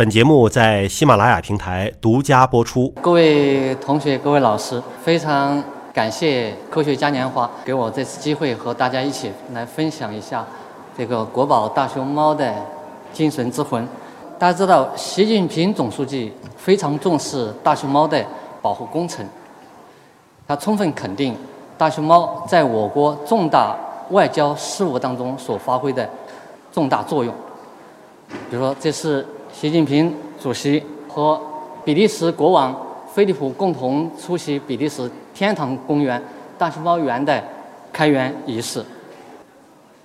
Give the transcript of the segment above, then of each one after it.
本节目在喜马拉雅平台独家播出。各位同学、各位老师，非常感谢科学嘉年华给我这次机会和大家一起来分享一下这个国宝大熊猫的精神之魂。大家知道，习近平总书记非常重视大熊猫的保护工程，他充分肯定大熊猫在我国重大外交事务当中所发挥的重大作用。比如说，这是。习近平主席和比利时国王菲利普共同出席比利时天堂公园大熊猫园的开园仪式。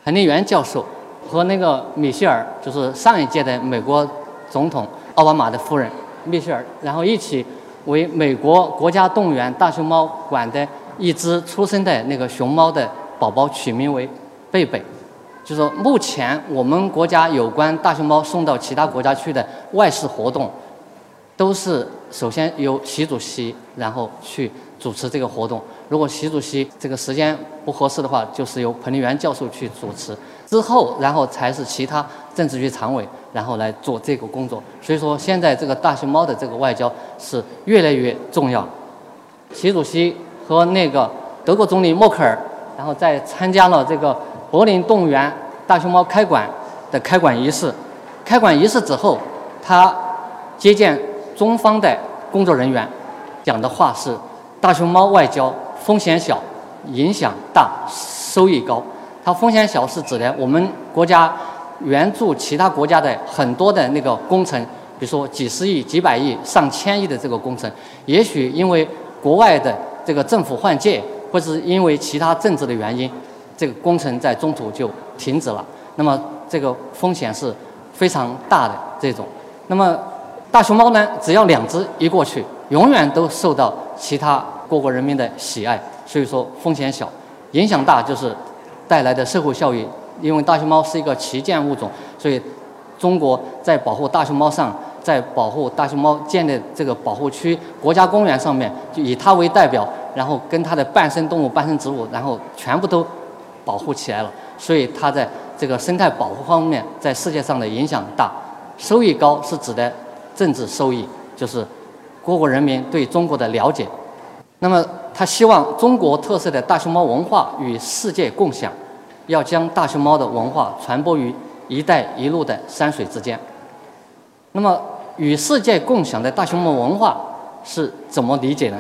彭丽媛教授和那个米歇尔，就是上一届的美国总统奥巴马的夫人米歇尔，然后一起为美国国家动物园大熊猫馆的一只出生的那个熊猫的宝宝取名为贝贝。就是说，目前我们国家有关大熊猫送到其他国家去的外事活动，都是首先由习主席然后去主持这个活动。如果习主席这个时间不合适的话，就是由彭丽媛教授去主持。之后，然后才是其他政治局常委然后来做这个工作。所以说，现在这个大熊猫的这个外交是越来越重要。习主席和那个德国总理默克尔，然后在参加了这个。柏林动物园大熊猫开馆的开馆仪式，开馆仪式之后，他接见中方的工作人员，讲的话是：大熊猫外交风险小，影响大，收益高。它风险小是指的我们国家援助其他国家的很多的那个工程，比如说几十亿、几百亿、上千亿的这个工程，也许因为国外的这个政府换届，或者是因为其他政治的原因。这个工程在中途就停止了，那么这个风险是非常大的这种。那么大熊猫呢，只要两只一过去，永远都受到其他各国人民的喜爱，所以说风险小，影响大就是带来的社会效益。因为大熊猫是一个旗舰物种，所以中国在保护大熊猫上，在保护大熊猫建的这个保护区、国家公园上面，就以它为代表，然后跟它的伴生动物、伴生植物，然后全部都。保护起来了，所以它在这个生态保护方面，在世界上的影响大，收益高是指的政治收益，就是各国人民对中国的了解。那么，他希望中国特色的大熊猫文化与世界共享，要将大熊猫的文化传播于“一带一路”的山水之间。那么，与世界共享的大熊猫文化是怎么理解呢？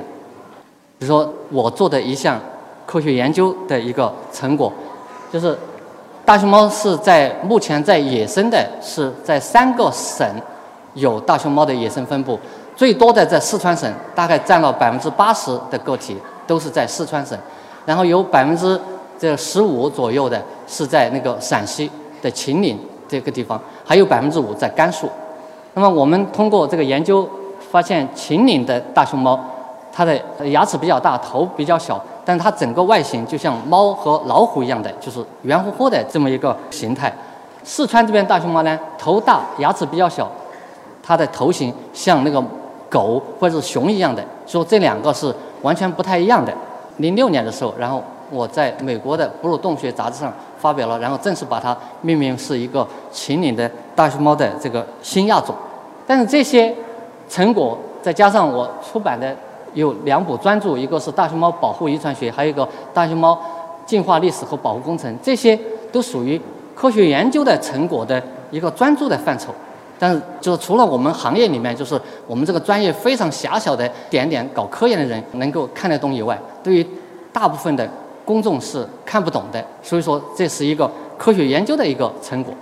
比如说，我做的一项。科学研究的一个成果，就是大熊猫是在目前在野生的是在三个省有大熊猫的野生分布，最多的在四川省，大概占了百分之八十的个体都是在四川省，然后有百分之这十五左右的是在那个陕西的秦岭这个地方，还有百分之五在甘肃。那么我们通过这个研究发现，秦岭的大熊猫它的牙齿比较大，头比较小。但它整个外形就像猫和老虎一样的，就是圆乎乎的这么一个形态。四川这边大熊猫呢，头大，牙齿比较小，它的头型像那个狗或者是熊一样的，所以这两个是完全不太一样的。零六年的时候，然后我在美国的哺乳动物学杂志上发表了，然后正式把它命名是一个秦岭的大熊猫的这个新亚种。但是这些成果再加上我出版的。有两部专著，一个是大熊猫保护遗传学，还有一个大熊猫进化历史和保护工程，这些都属于科学研究的成果的一个专注的范畴。但是，就是除了我们行业里面，就是我们这个专业非常狭小的点点搞科研的人能够看得懂以外，对于大部分的公众是看不懂的。所以说，这是一个科学研究的一个成果。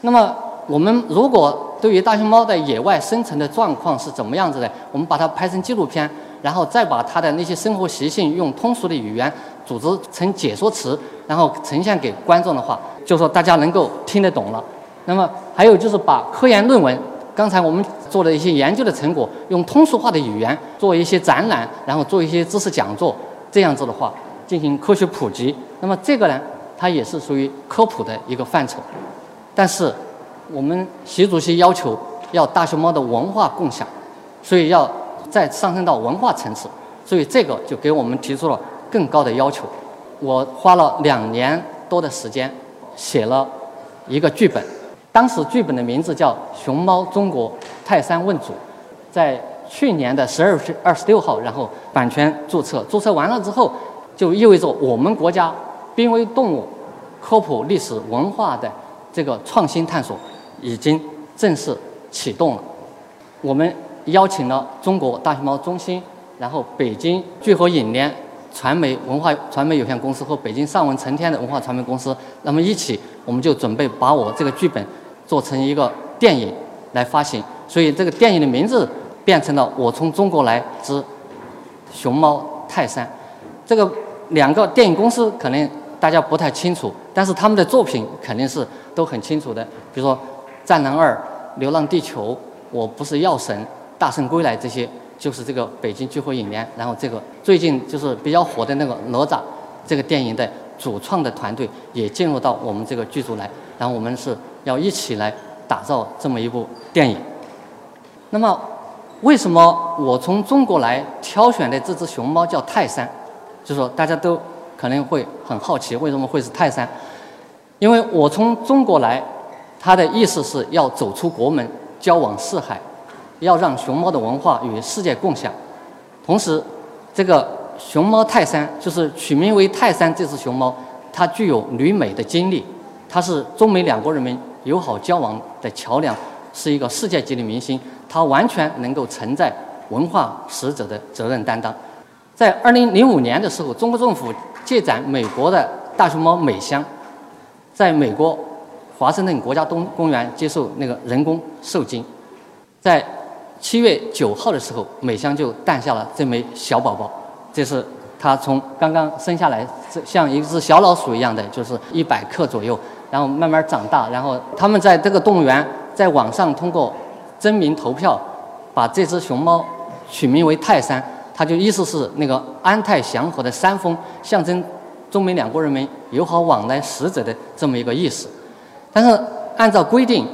那么，我们如果对于大熊猫的野外生存的状况是怎么样子的，我们把它拍成纪录片。然后再把他的那些生活习性用通俗的语言组织成解说词，然后呈现给观众的话，就说大家能够听得懂了。那么还有就是把科研论文，刚才我们做的一些研究的成果，用通俗化的语言做一些展览，然后做一些知识讲座，这样子的话进行科学普及。那么这个呢，它也是属于科普的一个范畴。但是我们习主席要求要大熊猫的文化共享，所以要。再上升到文化层次，所以这个就给我们提出了更高的要求。我花了两年多的时间，写了一个剧本，当时剧本的名字叫《熊猫中国泰山问祖》，在去年的十二月二十六号，然后版权注册，注册完了之后，就意味着我们国家濒危动物科普历史文化的这个创新探索已经正式启动了。我们邀请了中国大熊猫中心，然后北京聚合影联传媒文化传媒有限公司和北京上文成天的文化传媒公司，那么一起，我们就准备把我这个剧本。做成一个电影来发行，所以这个电影的名字变成了《我从中国来之熊猫泰山》。这个两个电影公司可能大家不太清楚，但是他们的作品肯定是都很清楚的。比如说《战狼二》《流浪地球》《我不是药神》《大圣归来》这些，就是这个北京聚合影联。然后这个最近就是比较火的那个哪吒这个电影的主创的团队也进入到我们这个剧组来。然后我们是。要一起来打造这么一部电影。那么，为什么我从中国来挑选的这只熊猫叫泰山？就说，大家都可能会很好奇，为什么会是泰山？因为我从中国来，它的意思是要走出国门，交往四海，要让熊猫的文化与世界共享。同时，这个熊猫泰山就是取名为泰山这只熊猫，它具有旅美的经历，它是中美两国人民。友好交往的桥梁，是一个世界级的明星，它完全能够承载文化使者的责任担当。在二零零五年的时候，中国政府借展美国的大熊猫美香，在美国华盛顿国家东公园接受那个人工受精，在七月九号的时候，美香就诞下了这枚小宝宝，这是它从刚刚生下来，像一只小老鼠一样的，就是一百克左右。然后慢慢长大，然后他们在这个动物园在网上通过真名投票，把这只熊猫取名为泰山，它就意思是那个安泰祥和的山峰，象征中美两国人民友好往来使者的这么一个意思。但是按照规定，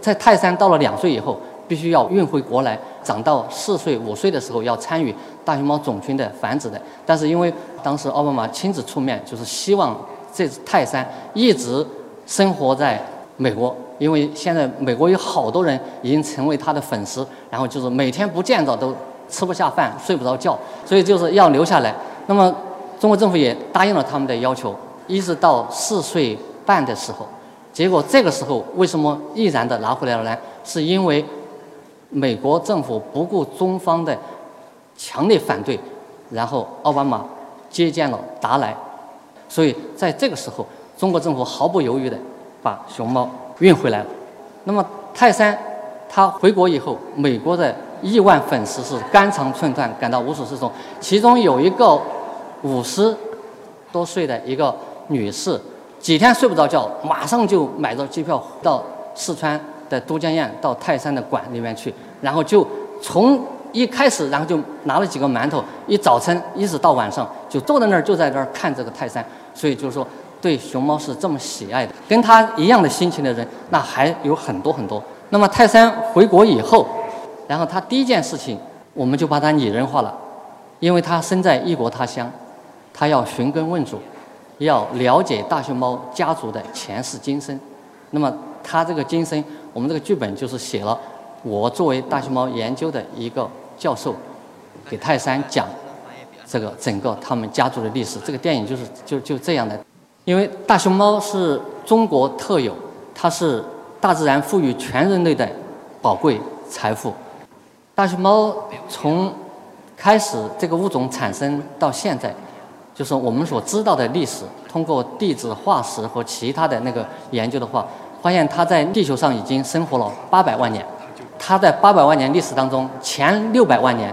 在泰山到了两岁以后，必须要运回国来，长到四岁五岁的时候要参与大熊猫种群的繁殖的。但是因为当时奥巴马亲自出面，就是希望这只泰山一直。生活在美国，因为现在美国有好多人已经成为他的粉丝，然后就是每天不见着都吃不下饭、睡不着觉，所以就是要留下来。那么中国政府也答应了他们的要求，一直到四岁半的时候，结果这个时候为什么毅然的拿回来了呢？是因为美国政府不顾中方的强烈反对，然后奥巴马接见了达莱，所以在这个时候。中国政府毫不犹豫地把熊猫运回来了。那么泰山他回国以后，美国的亿万粉丝是肝肠寸断，感到无所适从。其中有一个五十多岁的一个女士，几天睡不着觉，马上就买着机票到四川的都江堰到泰山的馆里面去，然后就从一开始，然后就拿了几个馒头，一早晨一直到晚上就坐在那儿，就在这儿看这个泰山。所以就是说。对熊猫是这么喜爱的，跟他一样的心情的人，那还有很多很多。那么泰山回国以后，然后他第一件事情，我们就把他拟人化了，因为他身在异国他乡，他要寻根问祖，要了解大熊猫家族的前世今生。那么他这个今生，我们这个剧本就是写了，我作为大熊猫研究的一个教授，给泰山讲这个整个他们家族的历史。这个电影就是就就这样的。因为大熊猫是中国特有，它是大自然赋予全人类的宝贵财富。大熊猫从开始这个物种产生到现在，就是我们所知道的历史，通过地质化石和其他的那个研究的话，发现它在地球上已经生活了八百万年。它在八百万年历史当中，前六百万年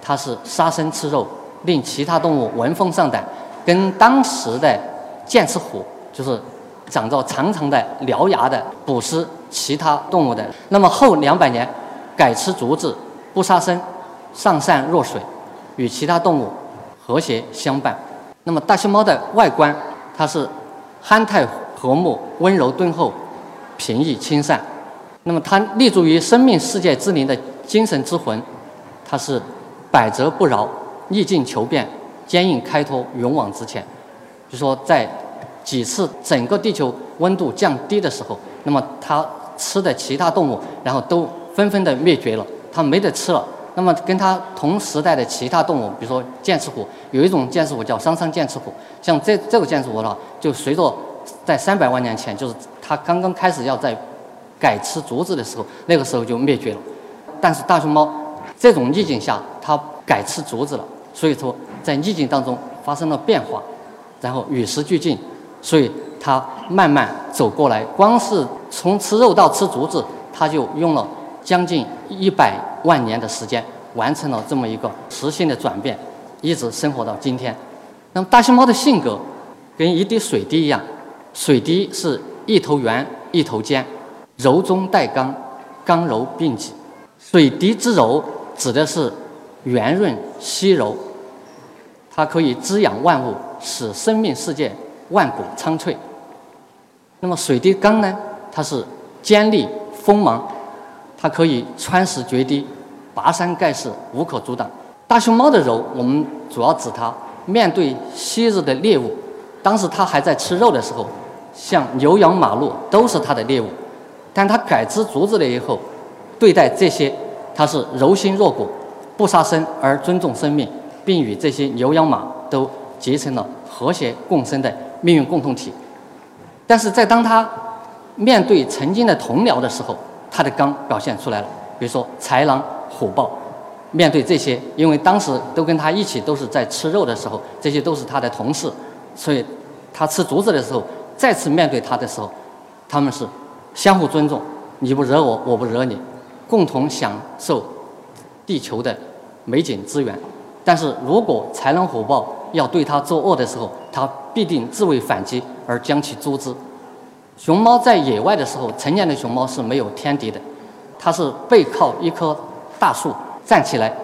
它是杀生吃肉，令其他动物闻风丧胆，跟当时的剑齿虎就是长着长长的獠牙的，捕食其他动物的。那么后两百年，改吃竹子，不杀生，上善若水，与其他动物和谐相伴。那么大熊猫的外观，它是憨态和睦、温柔敦厚、平易亲善。那么它立足于生命世界之灵的精神之魂，它是百折不挠、逆境求变、坚硬开脱、勇往直前。就说在几次整个地球温度降低的时候，那么它吃的其他动物，然后都纷纷的灭绝了，它没得吃了。那么跟它同时代的其他动物，比如说剑齿虎，有一种剑齿虎叫桑桑剑齿虎，像这这个剑齿虎呢，就随着在三百万年前，就是它刚刚开始要在改吃竹子的时候，那个时候就灭绝了。但是大熊猫这种逆境下，它改吃竹子了，所以说在逆境当中发生了变化，然后与时俱进，所以它慢慢走过来。光是从吃肉到吃竹子，它就用了将近一百万年的时间，完成了这么一个实性的转变，一直生活到今天。那么大熊猫的性格跟一滴水滴一样，水滴是一头圆一头尖，柔中带刚，刚柔并济。水滴之柔指的是圆润稀柔，它可以滋养万物，使生命世界万古苍翠。那么水滴刚呢？它是尖利锋芒，它可以穿石决堤，拔山盖世，无可阻挡。大熊猫的柔，我们主要指它面对昔日的猎物，当时他还在吃肉的时候，像牛羊马鹿都是他的猎物，但他改吃竹子了以后。对待这些，他是柔心若谷，不杀生而尊重生命，并与这些牛羊马都结成了和谐共生的命运共同体。但是在当他面对曾经的同僚的时候，他的刚表现出来了。比如说豺狼虎豹，面对这些，因为当时都跟他一起都是在吃肉的时候，这些都是他的同事，所以他吃竹子的时候，再次面对他的时候，他们是相互尊重，你不惹我，我不惹你。共同享受地球的美景资源，但是如果豺狼虎豹要对它作恶的时候，它必定自卫反击而将其诛之。熊猫在野外的时候，成年的熊猫是没有天敌的，它是背靠一棵大树站起来，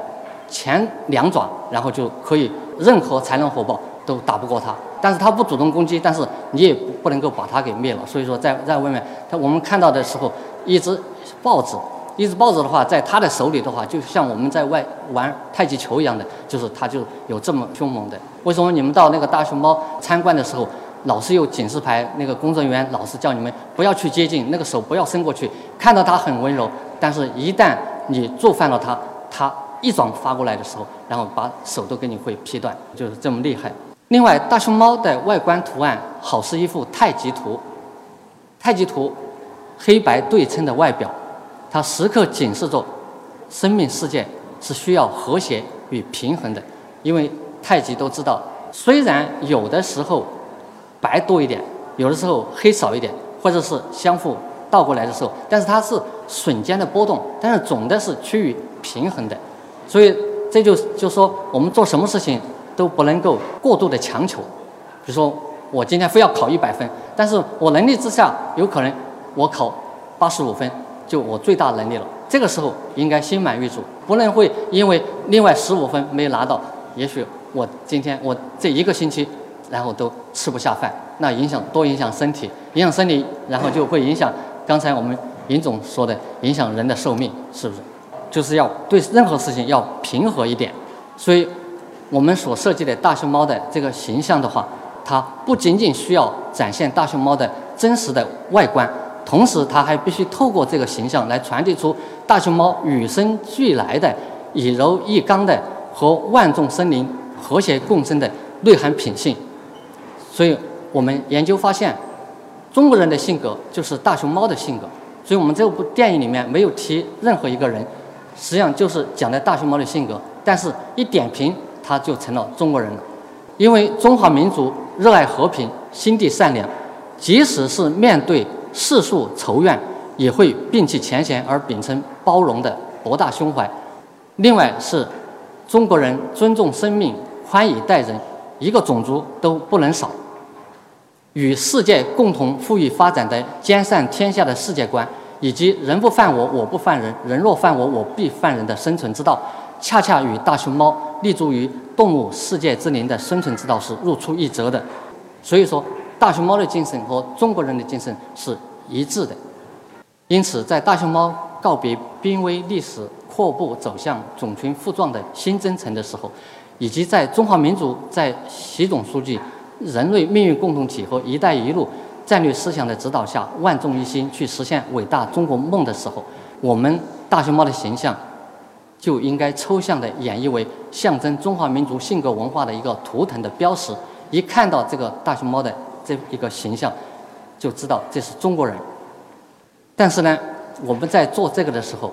前两爪，然后就可以任何豺狼虎豹都打不过它。但是它不主动攻击，但是你也不能够把它给灭了。所以说，在在外面，它我们看到的时候，一只豹子。一只豹子的话，在它的手里的话，就像我们在外玩太极球一样的，就是它就有这么凶猛的。为什么你们到那个大熊猫参观的时候，老是有警示牌，那个工作人员老是叫你们不要去接近，那个手不要伸过去。看到它很温柔，但是一旦你触犯了它，它一掌发过来的时候，然后把手都给你会劈断，就是这么厉害。另外，大熊猫的外观图案好似一幅太极图，太极图黑白对称的外表。它时刻警示着，生命世界是需要和谐与平衡的。因为太极都知道，虽然有的时候白多一点，有的时候黑少一点，或者是相互倒过来的时候，但是它是瞬间的波动，但是总的是趋于平衡的。所以这就就说我们做什么事情都不能够过度的强求。比如说我今天非要考一百分，但是我能力之下有可能我考八十五分。就我最大能力了，这个时候应该心满意足，不能会因为另外十五分没拿到，也许我今天我这一个星期，然后都吃不下饭，那影响多影响身体，影响身体，然后就会影响刚才我们尹总说的，影响人的寿命，是不是？就是要对任何事情要平和一点，所以我们所设计的大熊猫的这个形象的话，它不仅仅需要展现大熊猫的真实的外观。同时，它还必须透过这个形象来传递出大熊猫与生俱来的以柔易刚的和万众森林和谐共生的内涵品性。所以我们研究发现，中国人的性格就是大熊猫的性格。所以我们这部电影里面没有提任何一个人，实际上就是讲的大熊猫的性格。但是，一点评他就成了中国人了，因为中华民族热爱和平，心地善良，即使是面对。世俗仇怨也会摒弃前嫌而秉承包容的博大胸怀。另外是，中国人尊重生命、宽以待人，一个种族都不能少。与世界共同富裕发展的兼善天下的世界观，以及人不犯我，我不犯人；人若犯我，我必犯人的生存之道，恰恰与大熊猫立足于动物世界之林的生存之道是如出一辙的。所以说。大熊猫的精神和中国人的精神是一致的，因此，在大熊猫告别濒危历史、阔步走向种群复壮的新征程的时候，以及在中华民族在习总书记“人类命运共同体”和“一带一路”战略思想的指导下，万众一心去实现伟大中国梦的时候，我们大熊猫的形象就应该抽象的演绎为象征中华民族性格文化的一个图腾的标识。一看到这个大熊猫的这一个形象，就知道这是中国人。但是呢，我们在做这个的时候，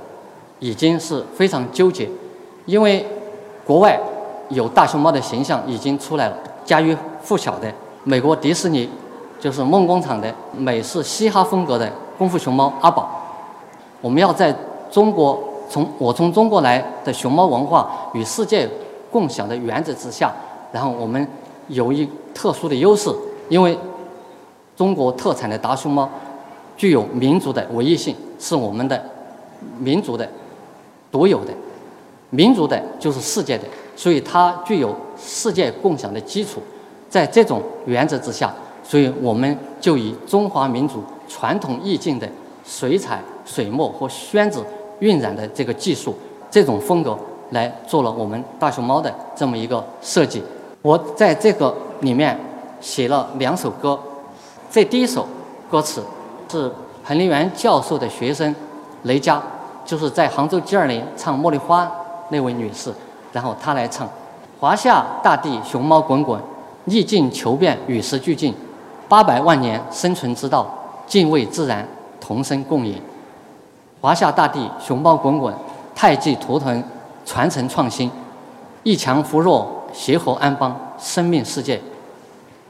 已经是非常纠结，因为国外有大熊猫的形象已经出来了，家喻户晓的美国迪士尼。就是梦工厂的美式嘻哈风格的功夫熊猫阿宝，我们要在中国从我从中国来的熊猫文化与世界共享的原则之下，然后我们有一特殊的优势，因为中国特产的大熊猫具有民族的唯一性，是我们的民族的独有的，民族的就是世界的，所以它具有世界共享的基础，在这种原则之下。所以我们就以中华民族传统意境的水彩、水墨和宣纸晕染的这个技术，这种风格来做了我们大熊猫的这么一个设计。我在这个里面写了两首歌，这第一首歌词是彭丽媛教授的学生雷佳，就是在杭州 G 二零唱《茉莉花》那位女士，然后她来唱：华夏大地熊猫滚滚，逆境求变，与时俱进。八百万年生存之道，敬畏自然，同生共赢。华夏大地，熊猫滚滚，太极图腾传承创新，一强扶弱，协和安邦，生命世界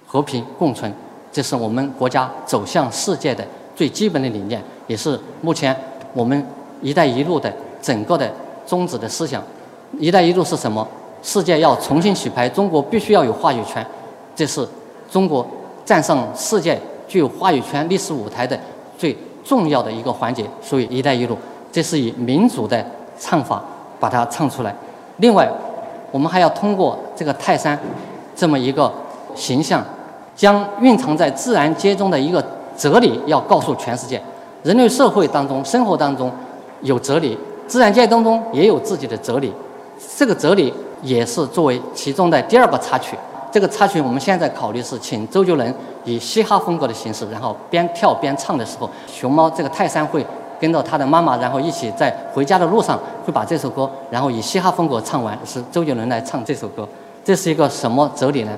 和平共存。这是我们国家走向世界的最基本的理念，也是目前我们“一带一路”的整个的宗旨的思想。“一带一路”是什么？世界要重新洗牌，中国必须要有话语权。这是中国。站上世界具有话语权历史舞台的最重要的一个环节，所以“一带一路”这是以民主的唱法把它唱出来。另外，我们还要通过这个泰山这么一个形象，将蕴藏在自然界中的一个哲理要告诉全世界。人类社会当中、生活当中有哲理，自然界当中也有自己的哲理，这个哲理也是作为其中的第二个插曲。这个插曲我们现在考虑是请周杰伦以嘻哈风格的形式，然后边跳边唱的时候，熊猫这个泰山会跟着他的妈妈，然后一起在回家的路上会把这首歌，然后以嘻哈风格唱完，是周杰伦来唱这首歌。这是一个什么哲理呢？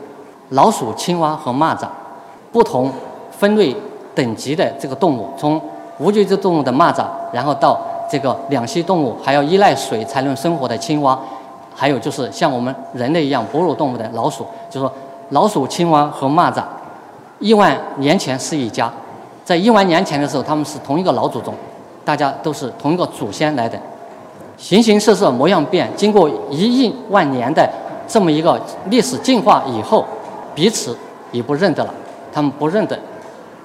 老鼠、青蛙和蚂蚱，不同分类等级的这个动物，从无脊椎动物的蚂蚱，然后到这个两栖动物，还要依赖水才能生活的青蛙。还有就是像我们人类一样哺乳动物的老鼠，就说老鼠、青蛙和蚂蚱，亿万年前是一家，在亿万年前的时候，他们是同一个老祖宗，大家都是同一个祖先来的，形形色色模样变，经过一亿万年的这么一个历史进化以后，彼此也不认得了，他们不认得，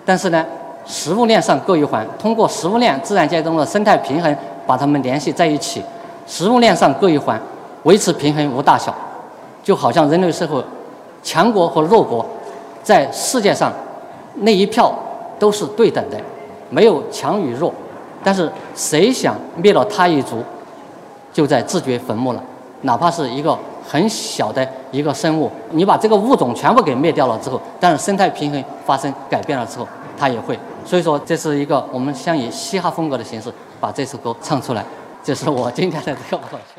但是呢，食物链上各一环，通过食物链自然界中的生态平衡把它们联系在一起，食物链上各一环。维持平衡无大小，就好像人类社会，强国和弱国，在世界上那一票都是对等的，没有强与弱。但是谁想灭了他一族，就在自掘坟墓了。哪怕是一个很小的一个生物，你把这个物种全部给灭掉了之后，但是生态平衡发生改变了之后，它也会。所以说，这是一个我们想以嘻哈风格的形式把这首歌唱出来。这是我今天的这个。